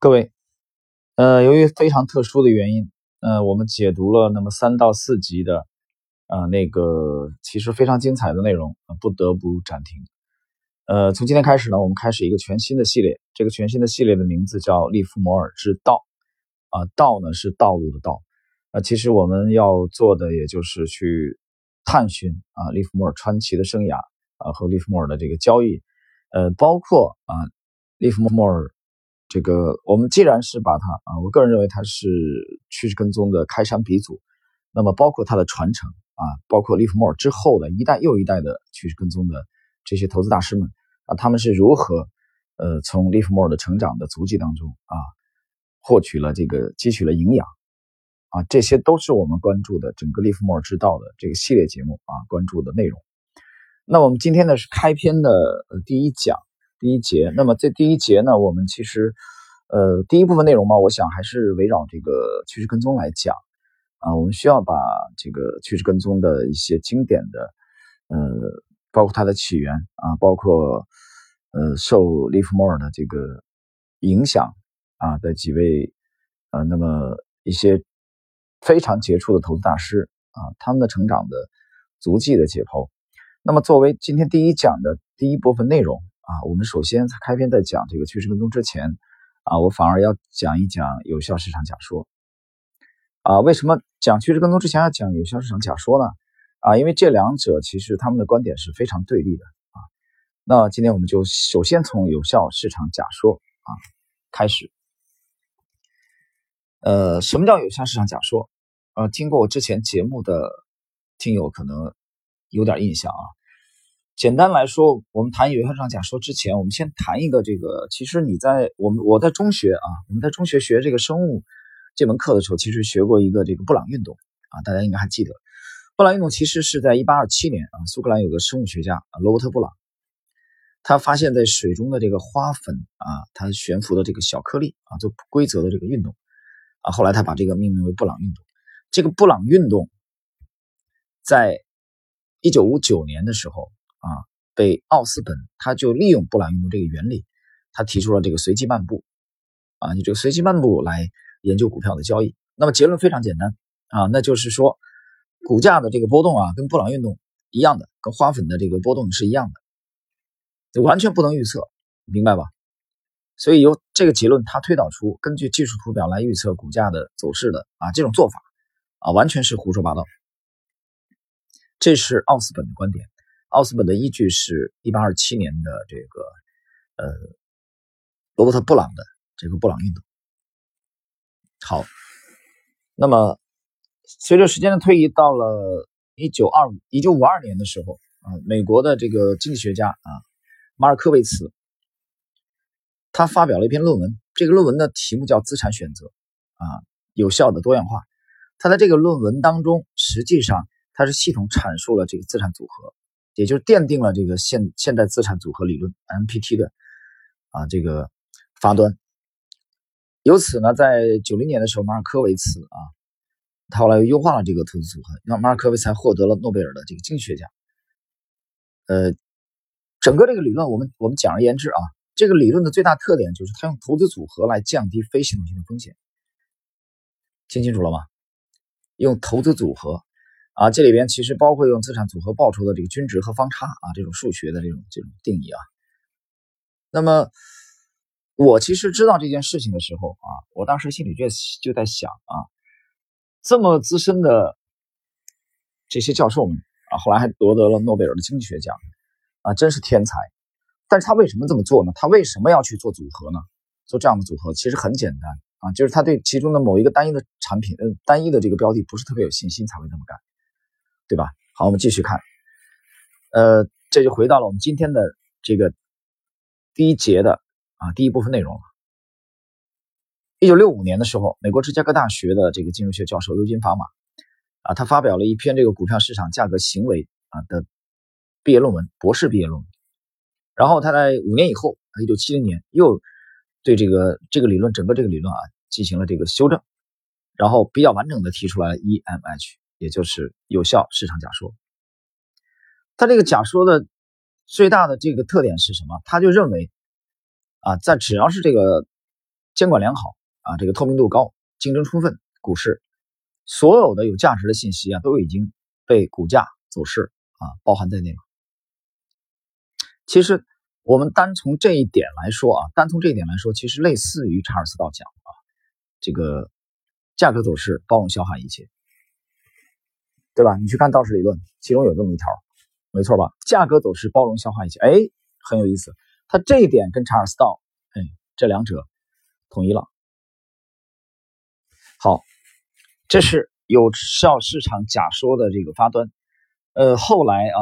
各位，呃，由于非常特殊的原因，呃，我们解读了那么三到四集的，呃，那个其实非常精彩的内容，不得不暂停。呃，从今天开始呢，我们开始一个全新的系列，这个全新的系列的名字叫《利弗摩尔之道》，啊，道呢是道路的道，啊，其实我们要做的也就是去探寻啊，利弗摩尔传奇的生涯啊和利弗莫尔的这个交易，呃，包括啊，利弗莫尔。这个我们既然是把它啊，我个人认为它是趋势跟踪的开山鼻祖，那么包括它的传承啊，包括利弗莫尔之后的一代又一代的趋势跟踪的这些投资大师们啊，他们是如何呃从利弗莫尔的成长的足迹当中啊获取了这个汲取了营养啊，这些都是我们关注的整个利弗莫尔之道的这个系列节目啊关注的内容。那我们今天呢是开篇的第一讲。第一节，那么这第一节呢，我们其实，呃，第一部分内容嘛，我想还是围绕这个趋势跟踪来讲，啊，我们需要把这个趋势跟踪的一些经典的，呃，包括它的起源啊，包括，呃，受利弗莫尔的这个影响啊的几位，呃，那么一些非常杰出的投资大师啊，他们的成长的足迹的解剖。那么作为今天第一讲的第一部分内容。啊，我们首先开篇在讲这个趋势跟踪之前，啊，我反而要讲一讲有效市场假说。啊，为什么讲趋势跟踪之前要讲有效市场假说呢？啊，因为这两者其实他们的观点是非常对立的啊。那今天我们就首先从有效市场假说啊开始。呃，什么叫有效市场假说？呃，听过我之前节目的听友可能有点印象啊。简单来说，我们谈有效市场假说之前，我们先谈一个这个。其实你在我们我在中学啊，我们在中学学这个生物这门课的时候，其实学过一个这个布朗运动啊，大家应该还记得。布朗运动其实是在1827年啊，苏格兰有个生物学家啊，罗伯特布朗，他发现在水中的这个花粉啊，它悬浮的这个小颗粒啊，做不规则的这个运动啊，后来他把这个命名为布朗运动。这个布朗运动在1959年的时候。啊，被奥斯本他就利用布朗运动这个原理，他提出了这个随机漫步，啊，你这个随机漫步来研究股票的交易。那么结论非常简单啊，那就是说股价的这个波动啊，跟布朗运动一样的，跟花粉的这个波动是一样的，完全不能预测，明白吧？所以由这个结论，他推导出根据技术图表来预测股价的走势的啊这种做法啊，完全是胡说八道。这是奥斯本的观点。奥斯本的依据是1827年的这个，呃，罗伯特·布朗的这个布朗运动。好，那么随着时间的推移，到了1925、1952年的时候啊，美国的这个经济学家啊，马尔科维茨，他发表了一篇论文，这个论文的题目叫《资产选择》啊，有效的多样化。他在这个论文当中，实际上他是系统阐述了这个资产组合。也就奠定了这个现现代资产组合理论 MPT 的啊这个发端。由此呢，在九零年的时候，马尔科维茨啊，他后来又优化了这个投资组合，让马尔科维才获得了诺贝尔的这个经济学奖。呃，整个这个理论，我们我们简而言之啊，这个理论的最大特点就是它用投资组合来降低非系统性的风险。听清楚了吗？用投资组合。啊，这里边其实包括用资产组合报酬的这个均值和方差啊，这种数学的这种这种定义啊。那么我其实知道这件事情的时候啊，我当时心里就就在想啊，这么资深的这些教授们啊，后来还夺得了诺贝尔的经济学奖啊，真是天才。但是他为什么这么做呢？他为什么要去做组合呢？做这样的组合其实很简单啊，就是他对其中的某一个单一的产品，嗯，单一的这个标的不是特别有信心才会这么干。对吧？好，我们继续看。呃，这就回到了我们今天的这个第一节的啊第一部分内容了。一九六五年的时候，美国芝加哥大学的这个金融学教授尤金·法玛啊，他发表了一篇这个股票市场价格行为啊的毕业论文，博士毕业论文。然后他在五年以后，一九七零年又对这个这个理论整个这个理论啊进行了这个修正，然后比较完整的提出来 EMH。也就是有效市场假说，他这个假说的最大的这个特点是什么？他就认为，啊，在只要是这个监管良好啊，这个透明度高，竞争充分，股市所有的有价值的信息啊，都已经被股价走势啊包含在内了。其实我们单从这一点来说啊，单从这一点来说，其实类似于查尔斯道讲啊，这个价格走势包容消化一切，对吧？你去看道氏理论，其中有这么一条，没错吧？价格走势包容消化一切，哎，很有意思。他这一点跟查尔斯道，哎，这两者统一了。好，这是有效市场假说的这个发端。呃，后来啊。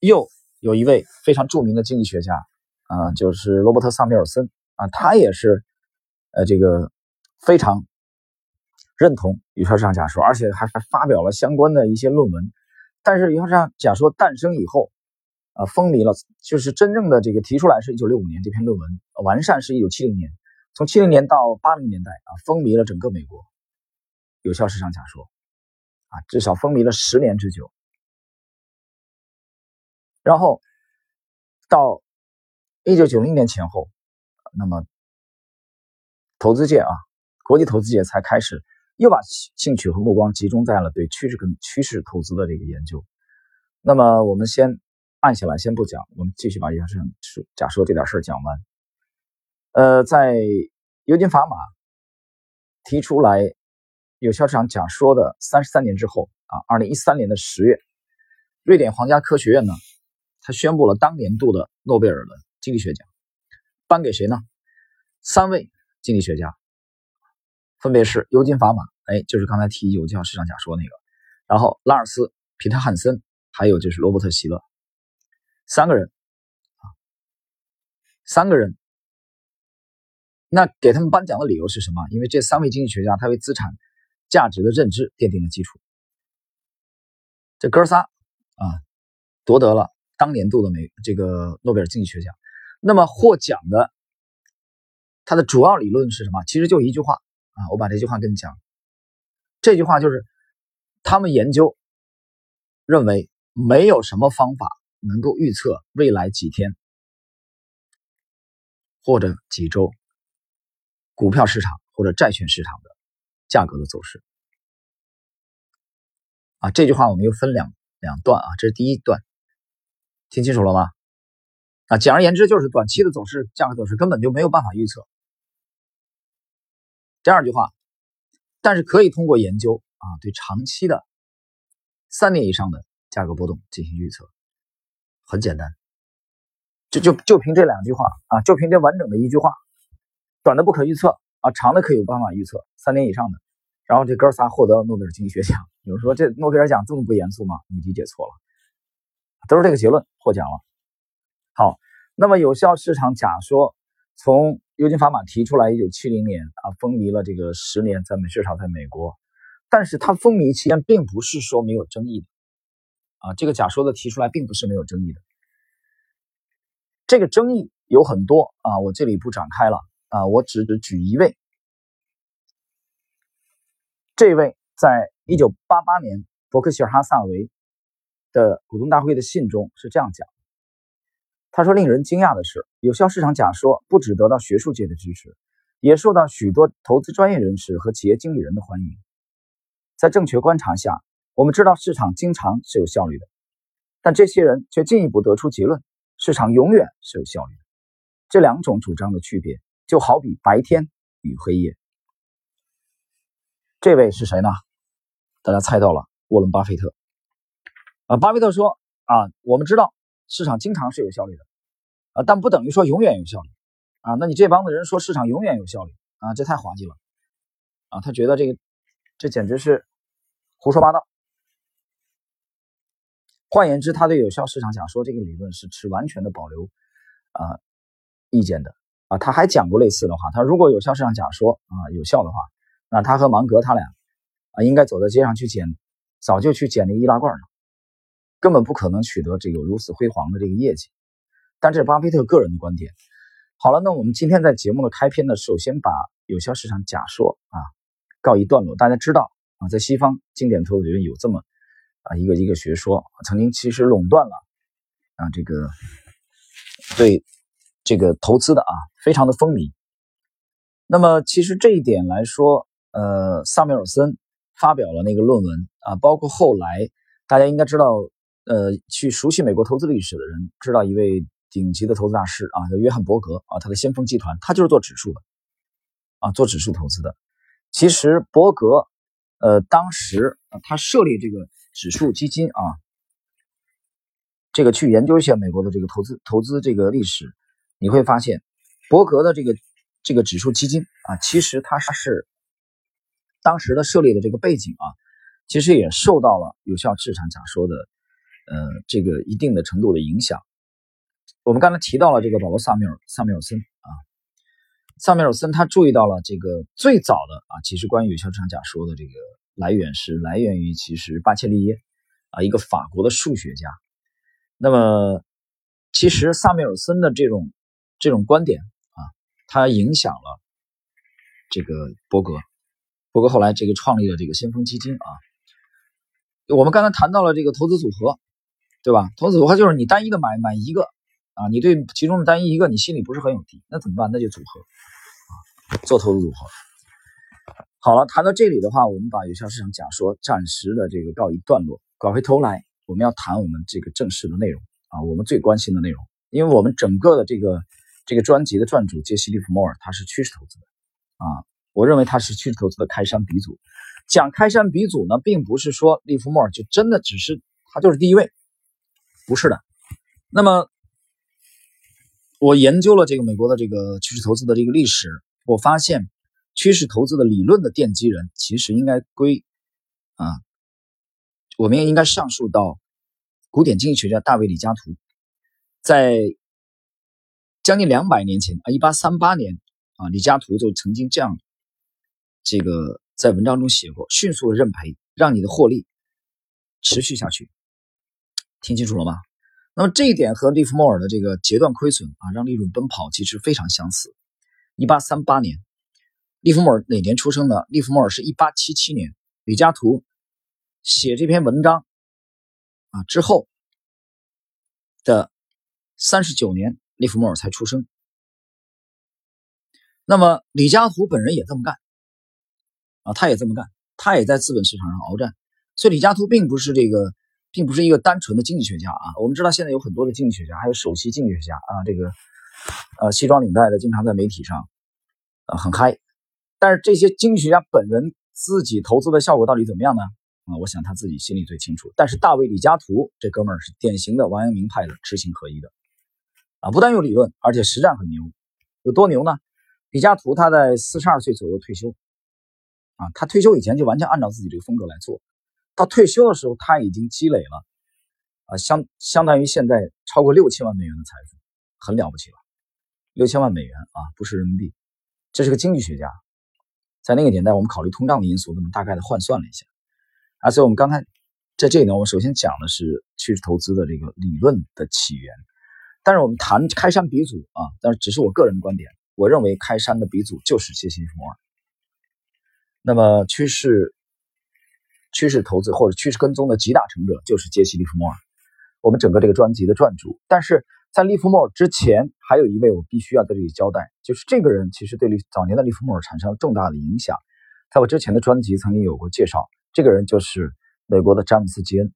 又有一位非常著名的经济学家啊，就是罗伯特·萨米尔森啊，他也是呃这个非常认同有效市场假说，而且还还发表了相关的一些论文。但是有效市场假说诞生以后啊，风靡了，就是真正的这个提出来是一九六五年这篇论文，完善是一九七零年，从七零年到八零年代啊，风靡了整个美国有效市场假说啊，至少风靡了十年之久。然后到一九九零年前后，那么投资界啊，国际投资界才开始又把兴趣和目光集中在了对趋势跟趋势投资的这个研究。那么我们先按下来，先不讲，我们继续把有效市场假说这点事儿讲完。呃，在尤金·法玛提出来有效市场假说的三十三年之后啊，二零一三年的十月，瑞典皇家科学院呢。他宣布了当年度的诺贝尔的经济学奖，颁给谁呢？三位经济学家，分别是尤金·法玛，哎，就是刚才提有效市场假说那个，然后拉尔斯·皮特汉森，还有就是罗伯特·希勒，三个人啊，三个人。那给他们颁奖的理由是什么？因为这三位经济学家，他为资产价值的认知奠定了基础。这哥仨啊，夺得了。当年度的美这个诺贝尔经济学奖，那么获奖的，他的主要理论是什么？其实就一句话啊，我把这句话跟你讲。这句话就是，他们研究认为没有什么方法能够预测未来几天或者几周股票市场或者债券市场的价格的走势。啊，这句话我们又分两两段啊，这是第一段。听清楚了吗？啊，简而言之就是短期的走势、价格走势根本就没有办法预测。第二句话，但是可以通过研究啊，对长期的三年以上的价格波动进行预测。很简单，就就就凭这两句话啊，就凭这完整的一句话，短的不可预测啊，长的可以有办法预测，三年以上的。然后这哥仨获得了诺贝尔经济学奖。有人说这诺贝尔奖这么不严肃吗？你理解错了。都是这个结论，获奖了。好，那么有效市场假说从尤金·法玛提出来，一九七零年啊，风靡了这个十年，在美至少，在美国。但是它风靡期间，并不是说没有争议的啊。这个假说的提出来，并不是没有争议的。这个争议有很多啊，我这里不展开了啊，我只举一位。这位在一九八八年，伯克希尔·哈萨维。的股东大会的信中是这样讲，他说：“令人惊讶的是，有效市场假说不只得到学术界的支持，也受到许多投资专业人士和企业经理人的欢迎。在正确观察下，我们知道市场经常是有效率的，但这些人却进一步得出结论：市场永远是有效率的。这两种主张的区别，就好比白天与黑夜。”这位是谁呢？大家猜到了，沃伦·巴菲特。啊，巴菲特说啊，我们知道市场经常是有效率的，啊，但不等于说永远有效率，啊，那你这帮子人说市场永远有效率啊，这太滑稽了，啊，他觉得这个这简直是胡说八道。换言之，他对有效市场假说这个理论是持完全的保留啊意见的，啊，他还讲过类似的话，他如果有效市场假说啊有效的话，那他和芒格他俩啊应该走在街上去捡，早就去捡那易拉罐了。根本不可能取得这个如此辉煌的这个业绩，但这是巴菲特个人的观点。好了，那我们今天在节目的开篇呢，首先把有效市场假说啊告一段落。大家知道啊，在西方经典投资理论有这么啊一个一个学说，曾经其实垄断了啊这个对这个投资的啊非常的风靡。那么其实这一点来说，呃，萨缪尔森发表了那个论文啊，包括后来大家应该知道，呃，去熟悉美国投资历史的人知道一位顶级的投资大师啊，叫约翰伯格啊，他的先锋集团，他就是做指数的啊，做指数投资的。其实伯格，呃，当时他设立这个指数基金啊，这个去研究一下美国的这个投资投资这个历史，你会发现伯格的这个。这个指数基金啊，其实它是当时的设立的这个背景啊，其实也受到了有效市场假说的呃这个一定的程度的影响。我们刚才提到了这个保罗·萨缪尔萨缪尔森啊，萨缪尔森他注意到了这个最早的啊，其实关于有效市场假说的这个来源是来源于其实巴切利耶啊，一个法国的数学家。那么其实萨缪尔森的这种这种观点啊。他影响了这个伯格，伯格后来这个创立了这个先锋基金啊。我们刚才谈到了这个投资组合，对吧？投资组合就是你单一的买买一个啊，你对其中的单一一个你心里不是很有底，那怎么办？那就组合啊，做投资组合。好了，谈到这里的话，我们把有效市场假说暂时的这个告一段落。拐回头来，我们要谈我们这个正式的内容啊，我们最关心的内容，因为我们整个的这个。这个专辑的撰主杰西·利弗莫尔，他是趋势投资的啊，我认为他是趋势投资的开山鼻祖。讲开山鼻祖呢，并不是说利弗莫尔就真的只是他就是第一位，不是的。那么我研究了这个美国的这个趋势投资的这个历史，我发现趋势投资的理论的奠基人其实应该归啊，我们也应该上溯到古典经济学家大卫·李嘉图，在。将近两百年前啊，一八三八年啊，李嘉图就曾经这样，这个在文章中写过：迅速的认赔，让你的获利持续下去。听清楚了吗？那么这一点和利弗莫尔的这个截断亏损啊，让利润奔跑其实非常相似。一八三八年，利弗莫尔哪年出生的？利弗莫尔是一八七七年。李嘉图写这篇文章啊之后的三十九年。利弗莫尔才出生，那么李嘉图本人也这么干啊，他也这么干，他也在资本市场上鏖战。所以李嘉图并不是这个，并不是一个单纯的经济学家啊。我们知道现在有很多的经济学家，还有首席经济学家啊，这个呃西装领带的，经常在媒体上呃很嗨。但是这些经济学家本人自己投资的效果到底怎么样呢？啊，我想他自己心里最清楚。但是大卫李嘉图这哥们儿是典型的王阳明派的知行合一的。啊，不但有理论，而且实战很牛。有多牛呢？李嘉图他在四十二岁左右退休，啊，他退休以前就完全按照自己这个风格来做。到退休的时候，他已经积累了，啊，相相当于现在超过六千万美元的财富，很了不起了。六千万美元啊，不是人民币。这是个经济学家，在那个年代，我们考虑通胀的因素，那么大概的换算了一下。啊，所以我们刚才在这里呢，我们首先讲的是趋势投资的这个理论的起源。但是我们谈开山鼻祖啊，但是只是我个人的观点。我认为开山的鼻祖就是杰西·利弗尔。那么趋势趋势投资或者趋势跟踪的集大成者就是杰西·利弗莫尔。我们整个这个专辑的撰主。但是在利弗莫尔之前，还有一位我必须要在这里交代，就是这个人其实对利早年的利弗莫尔产生了重大的影响。在我之前的专辑曾经有过介绍，这个人就是美国的詹姆斯·吉恩。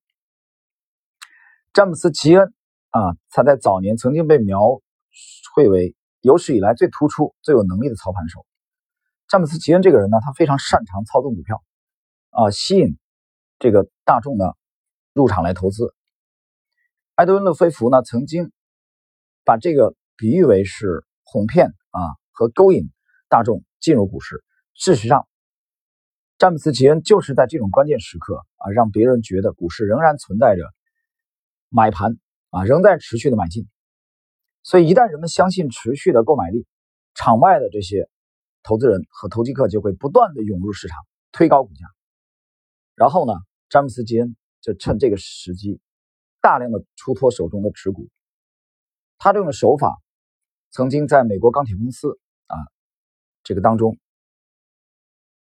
詹姆斯·吉恩。啊，他在早年曾经被描绘为有史以来最突出、最有能力的操盘手。詹姆斯·吉恩这个人呢，他非常擅长操纵股票，啊，吸引这个大众呢入场来投资。埃德温·勒菲弗呢曾经把这个比喻为是哄骗啊和勾引大众进入股市。事实上，詹姆斯·吉恩就是在这种关键时刻啊，让别人觉得股市仍然存在着买盘。啊，仍在持续的买进，所以一旦人们相信持续的购买力，场外的这些投资人和投机客就会不断的涌入市场，推高股价。然后呢，詹姆斯·吉恩就趁这个时机，大量的出脱手中的持股。他这种手法，曾经在美国钢铁公司啊这个当中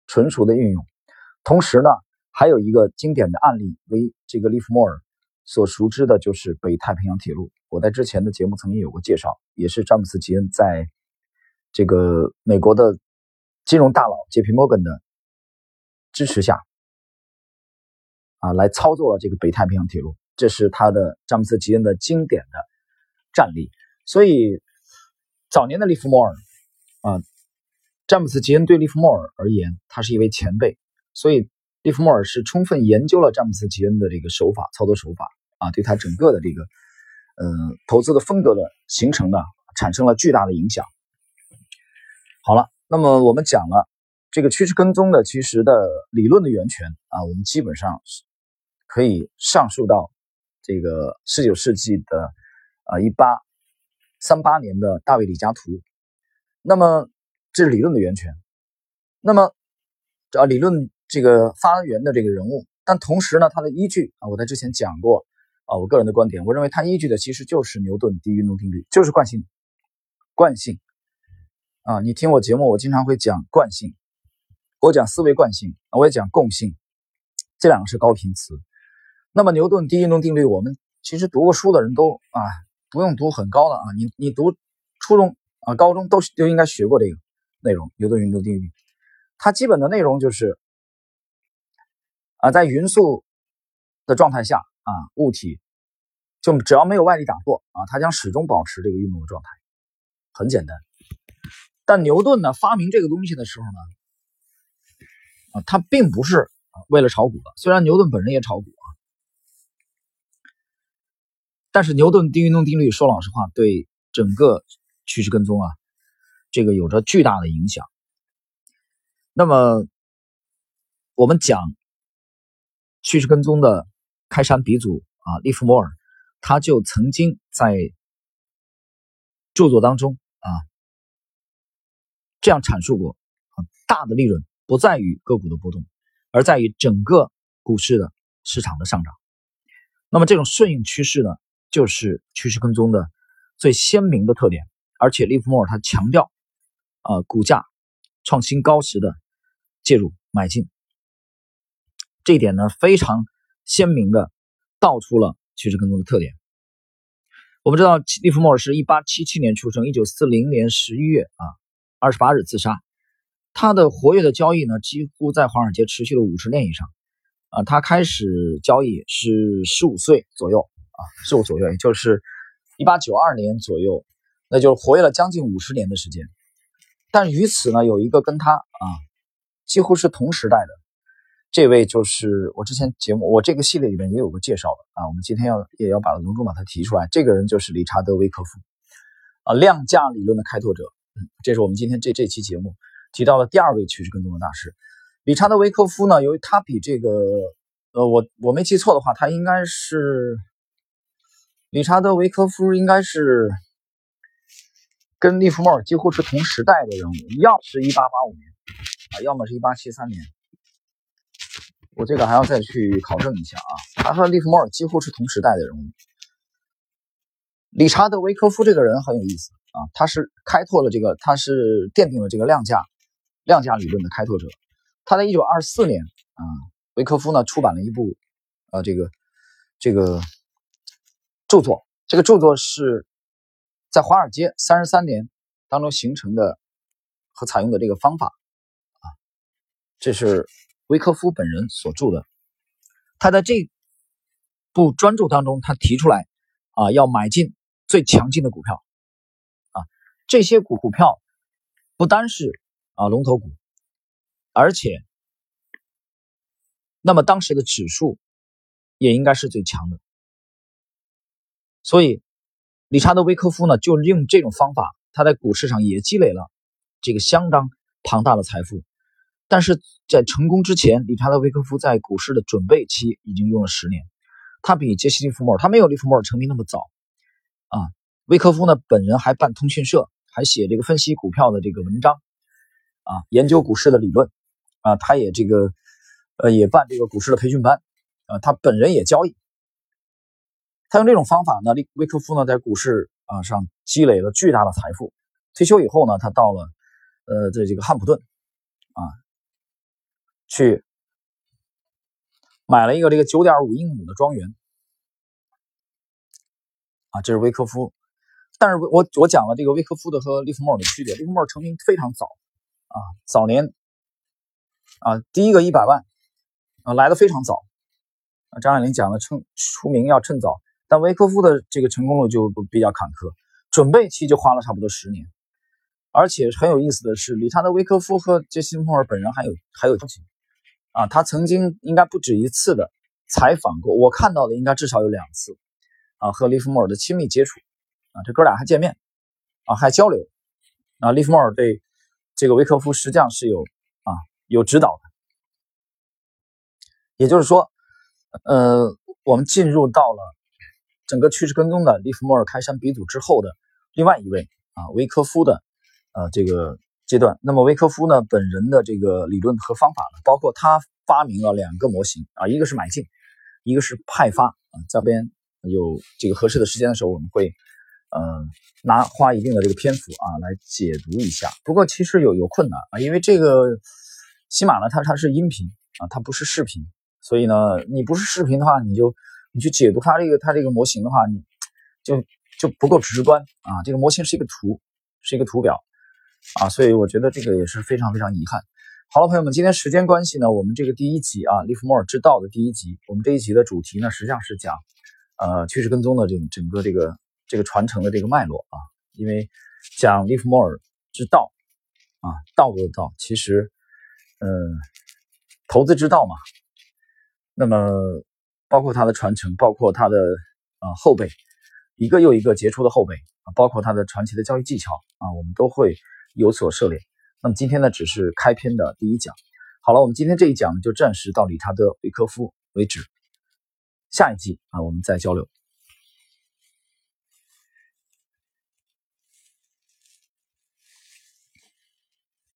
纯熟的运用。同时呢，还有一个经典的案例为这个利弗莫尔。所熟知的就是北太平洋铁路。我在之前的节目曾经有过介绍，也是詹姆斯·吉恩在这个美国的金融大佬杰皮摩根的支持下，啊，来操作了这个北太平洋铁路，这是他的詹姆斯·吉恩的经典的战例。所以，早年的利弗莫尔，啊，詹姆斯·吉恩对利弗莫尔而言，他是一位前辈，所以利弗莫尔是充分研究了詹姆斯·吉恩的这个手法、操作手法，啊，对他整个的这个，呃，投资的风格的形成呢，产生了巨大的影响。好了，那么我们讲了这个趋势跟踪的其实的理论的源泉啊，我们基本上是可以上溯到这个十九世纪的啊一八。三八年的大卫李嘉图，那么这是理论的源泉，那么啊理论这个发源的这个人物，但同时呢，它的依据啊，我在之前讲过啊，我个人的观点，我认为它依据的其实就是牛顿第一运动定律，就是惯性，惯性啊，你听我节目，我经常会讲惯性，我讲思维惯性，我也讲共性，这两个是高频词。那么牛顿第一运动定律，我们其实读过书的人都啊。不用读很高的啊，你你读初中啊、高中都都应该学过这个内容。牛顿运动定律，它基本的内容就是啊，在匀速的状态下啊，物体就只要没有外力打破啊，它将始终保持这个运动的状态，很简单。但牛顿呢，发明这个东西的时候呢，啊，他并不是为了炒股的，虽然牛顿本人也炒股。但是牛顿第一运动定律，说老实话，对整个趋势跟踪啊，这个有着巨大的影响。那么，我们讲趋势跟踪的开山鼻祖啊，利弗莫尔，他就曾经在著作当中啊这样阐述过：啊，大的利润不在于个股的波动，而在于整个股市的市场的上涨。那么，这种顺应趋势呢？就是趋势跟踪的最鲜明的特点，而且利弗莫尔他强调，啊，股价创新高时的介入买进，这一点呢非常鲜明的道出了趋势跟踪的特点。我们知道利弗莫尔是一八七七年出生，一九四零年十一月啊二十八日自杀，他的活跃的交易呢几乎在华尔街持续了五十年以上，啊，他开始交易是十五岁左右。啊十五左右，也就是一八九二年左右，那就是活跃了将近五十年的时间。但与此呢，有一个跟他啊几乎是同时代的这位，就是我之前节目我这个系列里面也有个介绍的啊。我们今天要也要把隆重把他提出来。这个人就是理查德·维克夫啊，量价理论的开拓者。嗯，这是我们今天这这期节目提到的第二位趋势跟踪的大师，理查德·维克夫呢。由于他比这个呃，我我没记错的话，他应该是。理查德·维科夫应该是跟利弗莫尔几乎是同时代的人物，要么是一八八五年啊，要么是一八七三年。我这个还要再去考证一下啊。他和利弗莫尔几乎是同时代的人物。理查德·维科夫这个人很有意思啊，他是开拓了这个，他是奠定了这个量价量价理论的开拓者。他在一九二四年啊，维科夫呢出版了一部呃这个这个。著作，这个著作是在华尔街三十三年当中形成的和采用的这个方法啊，这是维科夫本人所著的。他在这部专著当中，他提出来啊，要买进最强劲的股票啊，这些股股票不单是啊龙头股，而且那么当时的指数也应该是最强的。所以，理查德·维科夫呢，就利用这种方法，他在股市上也积累了这个相当庞大的财富。但是在成功之前，理查德·维科夫在股市的准备期已经用了十年。他比杰西·利弗莫尔，他没有利弗莫尔成名那么早啊。维科夫呢，本人还办通讯社，还写这个分析股票的这个文章啊，研究股市的理论啊，他也这个呃，也办这个股市的培训班啊，他本人也交易。他用这种方法呢，利维克夫呢在股市啊上积累了巨大的财富。退休以后呢，他到了呃这这个汉普顿啊，去买了一个这个九点五英亩的庄园。啊，这是维克夫。但是我我讲了这个威科夫的和利弗莫尔的区别，利弗莫尔成名非常早啊，早年啊第一个一百万啊来的非常早，张爱玲讲的趁出名要趁早，但维科夫的这个成功路就比较坎坷，准备期就花了差不多十年，而且很有意思的是，理查德·维科夫和杰西·莫尔本人还有还有交情啊，他曾经应该不止一次的采访过，我看到的应该至少有两次啊，和利弗莫尔的亲密接触。啊，这哥俩还见面，啊，还交流，啊，利弗莫尔对这个维克夫实际上是有啊有指导的，也就是说，呃，我们进入到了整个趋势跟踪的利弗莫尔开山鼻祖之后的另外一位啊维科夫的呃这个阶段。那么维科夫呢本人的这个理论和方法呢，包括他发明了两个模型啊，一个是买进，一个是派发啊。这边有这个合适的时间的时候，我们会。嗯，拿花一定的这个篇幅啊来解读一下。不过其实有有困难啊，因为这个喜马呢，它它是音频啊，它不是视频，所以呢，你不是视频的话，你就你去解读它这个它这个模型的话，你就就不够直观啊。这个模型是一个图，是一个图表啊，所以我觉得这个也是非常非常遗憾。好了，朋友们，今天时间关系呢，我们这个第一集啊，利弗莫尔之道的第一集，我们这一集的主题呢，实际上是讲呃趋势跟踪的这整个这个。这个传承的这个脉络啊，因为讲利弗莫尔之道啊，道的道，其实，嗯，投资之道嘛。那么，包括他的传承，包括他的啊后辈，一个又一个杰出的后辈啊，包括他的传奇的交易技巧啊，我们都会有所涉猎。那么今天呢，只是开篇的第一讲。好了，我们今天这一讲就暂时到理查德·维科夫为止，下一集啊，我们再交流。